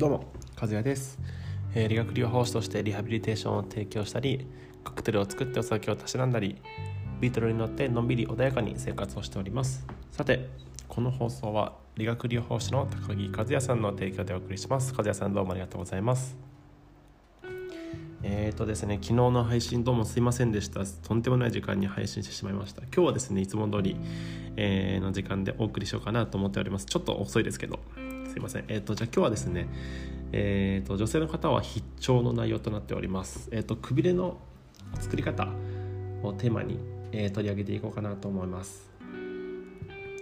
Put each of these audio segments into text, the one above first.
どうも和也です、えー、理学療法士としてリハビリテーションを提供したりカクテルを作ってお酒をたしなんだりビートルに乗ってのんびり穏やかに生活をしておりますさてこの放送は理学療法士の高木和也さんの提供でお送りします和也さんどうもありがとうございますえーとですね、昨日の配信どうもすいませんでした。とんでもない時間に配信してしまいました。今日はですね、いつも通り、えー、の時間でお送りしようかなと思っております。ちょっと遅いですけど、すいません。えっ、ー、と、じゃあ今日はですね、えっ、ー、と、女性の方は必聴の内容となっております。えっ、ー、と、くびれの作り方をテーマに、えー、取り上げていこうかなと思います。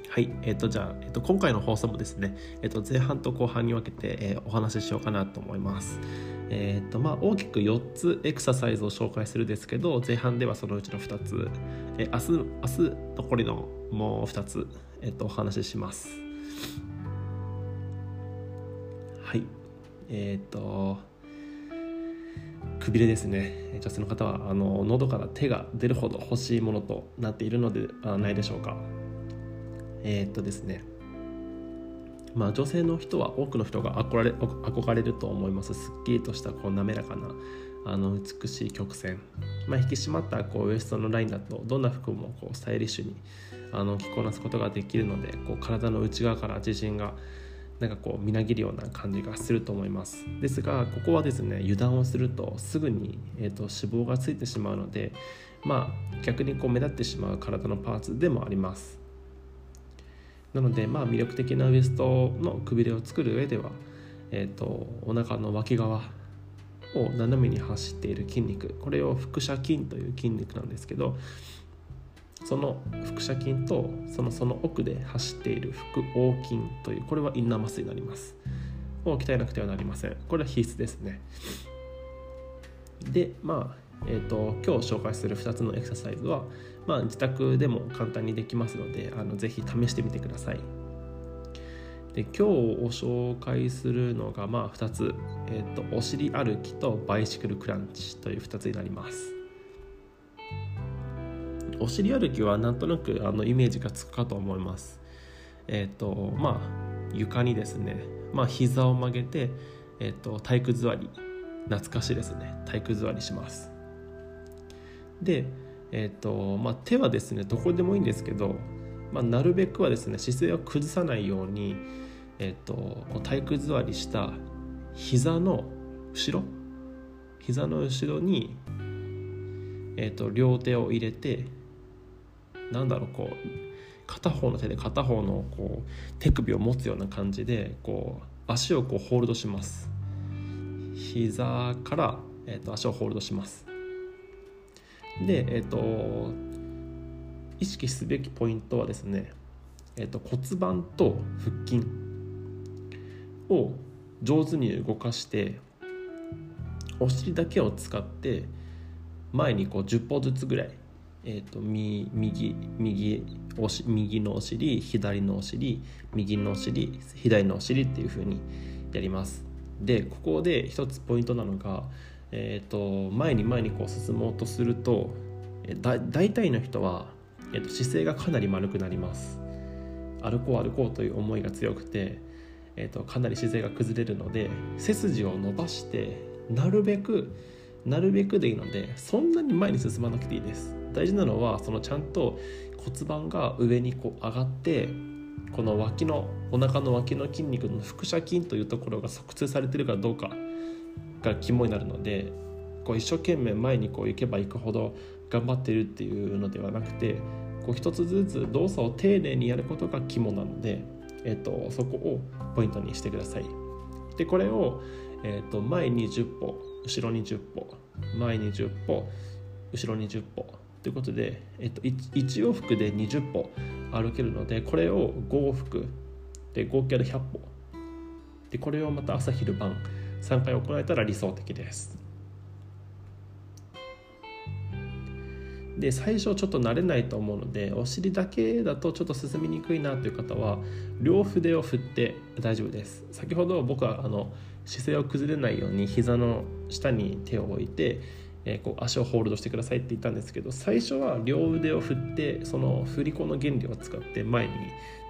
はい、えっ、と、じゃあ、えっ、と、今回の放送もですね、えっ、と、前半と後半に分けて、え、お話ししようかなと思います。えっ、と、まあ、大きく4つエクササイズを紹介するですけど、前半ではそのうちの2つ、えー、明日、明日残りのもう2つ、えっ、と、お話しします。はい。えっ、ー、とくびれですね。女性の方はあの喉から手が出るほど欲しいものとなっているのではないでしょうか。えっ、ー、とですね。まあ女性の人は多くの人が憧れ憧れると思います。すっきりとしたこう滑らかなあの美しい曲線、まあ、引き締まったこうウエストのラインだとどんな服もこうスタイリッシュにあの着こなすことができるのでこう体の内側から自信がなんかこうみなぎるような感じがすると思います。ですがここはですね油断をするとすぐに、えーと、脂肪がついてしまうのでまあ逆にこう目立ってしまう体のパーツでもあります。なのでまあ魅力的なウエストのくびれを作る上では、えーと、お腹の脇側を斜めに走っている筋肉これを腹斜筋という筋肉なんですけどその腹斜筋とそのその奥で走っている腹横筋というこれはインナーマッスルになります。を鍛えなくてはなりません。これは必須ですね。でまあえーと、今日紹介する2つのエクササイズは、まあ、自宅でも簡単にできますのであのぜひ試してみてください。で今日お紹介するのが、まあ、2つ、えーとお尻歩きとバイシクルクランチという2つになります。お尻歩きはなんとなくあのイメージがつくかと思います。えっ、ー、とまあ床にですね、まあ膝を曲げて、え、ー、と体育座り懐かしいですね体育座りします。で、えっ、ー、とまあ、手はですねどこでもいいんですけど、まあ、なるべくはですね姿勢を崩さないように、えっと体育座りした膝の後ろ膝の後ろに、えっと両手を入れてなんだろうこう片方の手で片方のこう手首を持つような感じでこう足をこうホールドします。膝から、えーと、足をホールドします。でえっ、ー、と意識すべきポイントはですね、えーと、骨盤と腹筋を上手に動かしてお尻だけを使って前にこう10歩ずつぐらいえーと、右右右おし右のお尻左のお尻右のお尻左のお尻っていう風にやります。でここで一つポイントなのが、えーと、前に前にこう進もうとするとだ大体の人は、えーと、姿勢がかなり丸くなります。歩こう歩こうという思いが強くて、えー、とかなり姿勢が崩れるので背筋を伸ばしてなるべくなるべくでいいのでそんなに前に進まなくていいです大事なのはそのちゃんと骨盤が上にこう上がってこの脇のお腹の脇の筋肉の腹斜筋というところが側通されてるかどうかが肝になるのでこう一生懸命前にこう行けば行くほど頑張ってるっていうのではなくてこう一つずつ動作を丁寧にやることが肝なので、えーと、そこをポイントにしてください。でこれを、えーと前に10歩後ろに10歩前に10歩後ろに10歩。ということで、えっと、1, 1往復で20歩歩けるのでこれを5往復で合計で100歩。でこれをまた朝昼晩3回行えたら理想的です。で最初ちょっと慣れないと思うのでお尻だけだとちょっと進みにくいなという方は両筆を振って大丈夫です。先ほど僕はあの姿勢を崩れないように膝の下に手を置いてえー、こう足をホールドしてくださいって言ったんですけど最初は両腕を振ってその振り子の原理を使って前に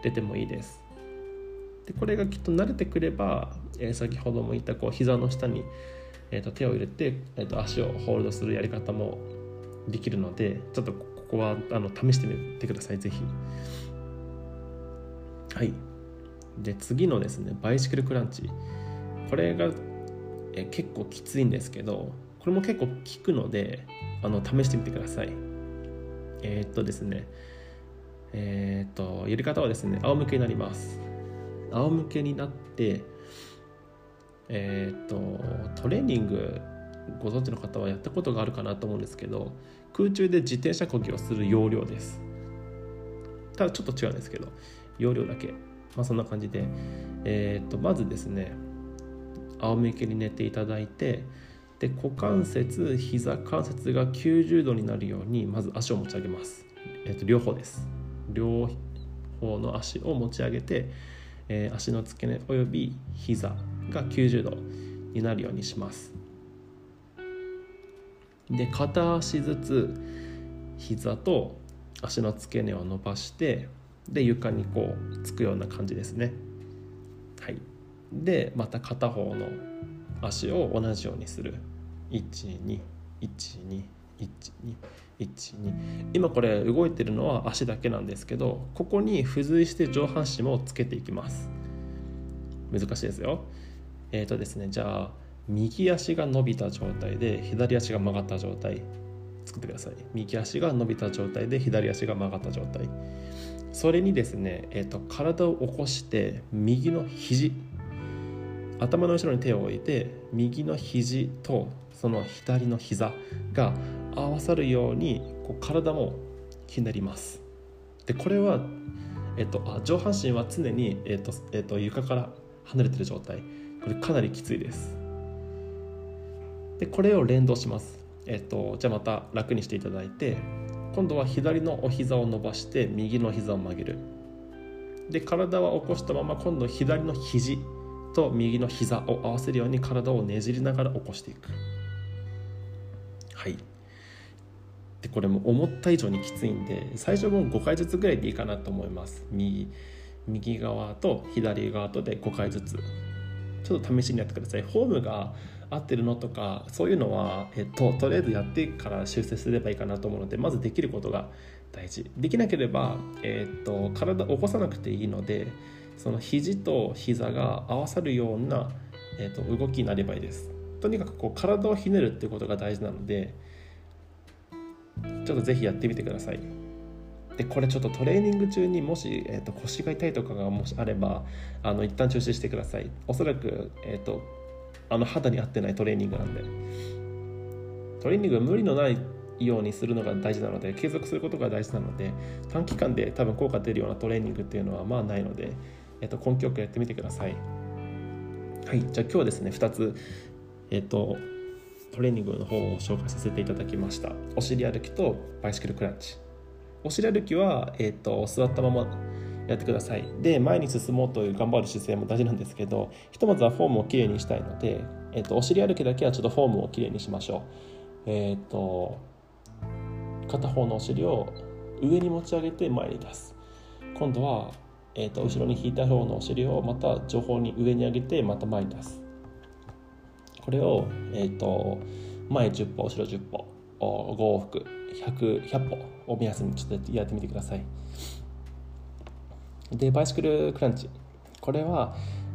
出てもいいです。でこれがきっと慣れてくれば、えー、先ほども言ったこう膝の下に、えー、と手を入れて、えー、と足をホールドするやり方もできるのでちょっとここはあの試してみてください是非はい。で次のですねバイシクルクランチ。これが、え、結構きついんですけどこれも結構効くのであの試してみてください。えー、っとですね。えー、っとやり方はですね仰向けになります。仰向けになってえー、っとトレーニングご存知の方はやったことがあるかなと思うんですけど空中で自転車こぎをする要領です。ただちょっと違うんですけど要領だけ。まあそんな感じで。えー、っとまずですね仰向けに寝ていただいてで股関節膝関節が90度になるようにまず足を持ち上げます、えー、と両方です。両方の足を持ち上げて、えー、足の付け根および膝が90度になるようにします。で片足ずつ膝と足の付け根を伸ばしてで床にこうつくような感じですね。はい。でまた片方の足を同じようにする12。12。12。12今これ動いてるのは足だけなんですけどここに付随して上半身もつけていきます難しいですよえっ、ー、とですねじゃあ右足が伸びた状態で左足が曲がった状態作ってください右足が伸びた状態で左足が曲がった状態それにですね、えーと体を起こして右の肘頭の後ろに手を置いて右の肘とその左の膝が合わさるようにこう体もひねります。でこれは、えっと、あ上半身は常に、えっとえっと、床から離れてる状態。これかなりきついです。でこれを連動します。えっとじゃあまた楽にしていただいて今度は左のお膝を伸ばして右の膝を曲げる。で体は起こしたまま今度左の肘と右の膝を合わせるように体をねじりながら起こしていく。はい。でこれも思った以上にきついんで最初も5回ずつぐらいでいいかなと思います。右右側と左側とで5回ずつ。ちょっと試しにやってください。フォームが合ってるのとかそういうのは、えっと、とりあえずやってから修正すればいいかなと思うのでまずできることが大事。できなければ、えっと、体起こさなくていいのでその肘と膝が合わさるような、えっと、動きになればいいです。とにかくこう体をひねるっていうことが大事なのでちょっとぜひやってみてください。でこれちょっとトレーニング中にもし、えーと、腰が痛いとかがもしあればあの一旦中止してください。おそらく、えーと、あの肌に合ってないトレーニングなんで。トレーニングは無理のないようにするのが大事なので継続することが大事なので短期間で多分効果出るようなトレーニングっていうのはまあないので、えーと、根気よくやってみてください。はい。じゃあ今日はですね2つえっ、ー、とトレーニングの方を紹介させていただきました。お尻歩きとバイシクルクランチ。お尻歩きは、えーと、座ったままやってください。で前に進もうという頑張る姿勢も大事なんですけどひとまずはフォームをきれいにしたいので、えーと、お尻歩きだけはちょっとフォームをきれいにしましょう。えっ、ー、と片方のお尻を上に持ち上げて前に出す。今度は、えーと後ろに引いた方のお尻をまた上方に上に上げてまた前に出す。これを、えーと、前10歩後ろ10歩5往復 100, 100歩を目安にちょっとやってみてください。でバイシクルクランチ。これは、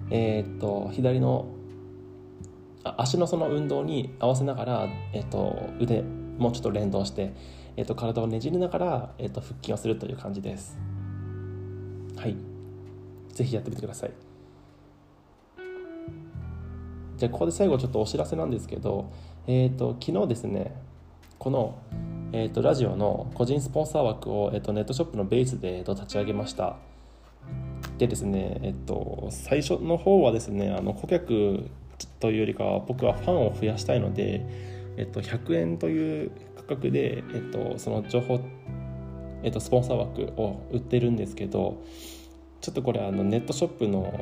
えーと、左の足のその運動に合わせながら、えーと、腕もうちょっと連動して、えーと、体をねじりながら、えー、と腹筋をするという感じです。はい。ぜひやってみてください。じゃあここで最後ちょっとお知らせなんですけど、えーと、昨日ですねこの、えーと、ラジオの個人スポンサー枠を、えーと、ネットショップのベースで、えー、と立ち上げました。でですね、えっ、ー、と、最初の方はですねあの顧客というよりかは僕はファンを増やしたいので、えっ、と、100円という価格で、えっ、と、その情報、えっと、スポンサー枠を売ってるんですけどちょっとこれあのネットショップの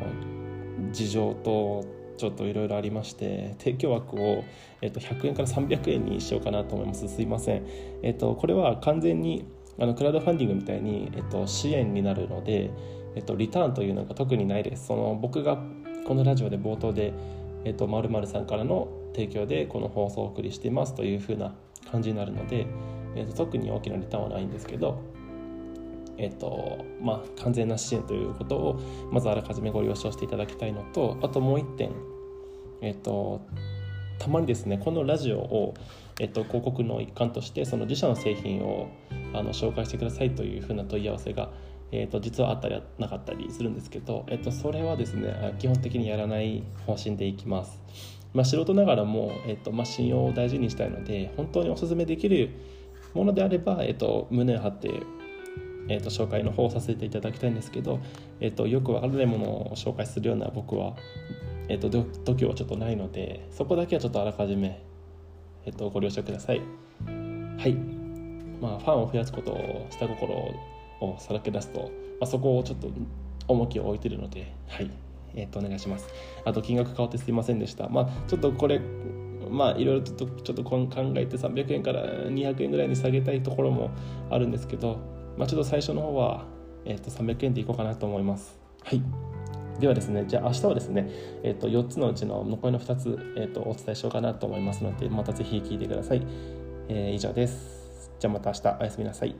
事情とちょっといろいろありまして提供枠を、えっと、100円から300円にしようかなと思います。すいません、えっと、これは完全にあのクラウドファンディングみたいに、えっと、支援になるので、えっと、リターンというのが特にないです。その僕がこのラジオで冒頭で、えっと、〇〇さんからの提供でこの放送をお送りしていますというふうな感じになるので、えっと、特に大きなリターンはないんですけどえっとまあ、完全な支援ということをまずあらかじめご了承していただきたいのとあともう1点、えっと、たまにですねこのラジオを、えっと、広告の一環としてその自社の製品をあの紹介してくださいというふうな問い合わせが、えっと、実はあったりなかったりするんですけど、えっと、それはですね基本的にやらない方針でいきます。まあ、素人ながらも、えっとまあ、信用を大事にしたいので本当にお勧めできるものであれば、えっと、胸を張ってえーと、紹介の方をさせていただきたいんですけど、えーと、よくわからないものを紹介するような僕は、えーと、度胸はちょっとないのでそこだけはちょっとあらかじめ、えー、とご了承ください。はい。まあファンを増やすことを下心をさらけ出すと、まあ、そこをちょっと重きを置いてるのではい。えっ、ー、とお願いします。あと金額変わってすいませんでした。まあちょっとこれまあいろいろとちょっと考えて300円から200円ぐらいに下げたいところもあるんですけどまあ、ちょっと最初の方は、えー、と300円でいこうかなと思います。はいではですね、じゃあ明日はですね、えー、と4つのうちの残りの2つ、えー、とお伝えしようかなと思いますので、またぜひ聞いてください。えー、以上です。じゃあまた明日おやすみなさい。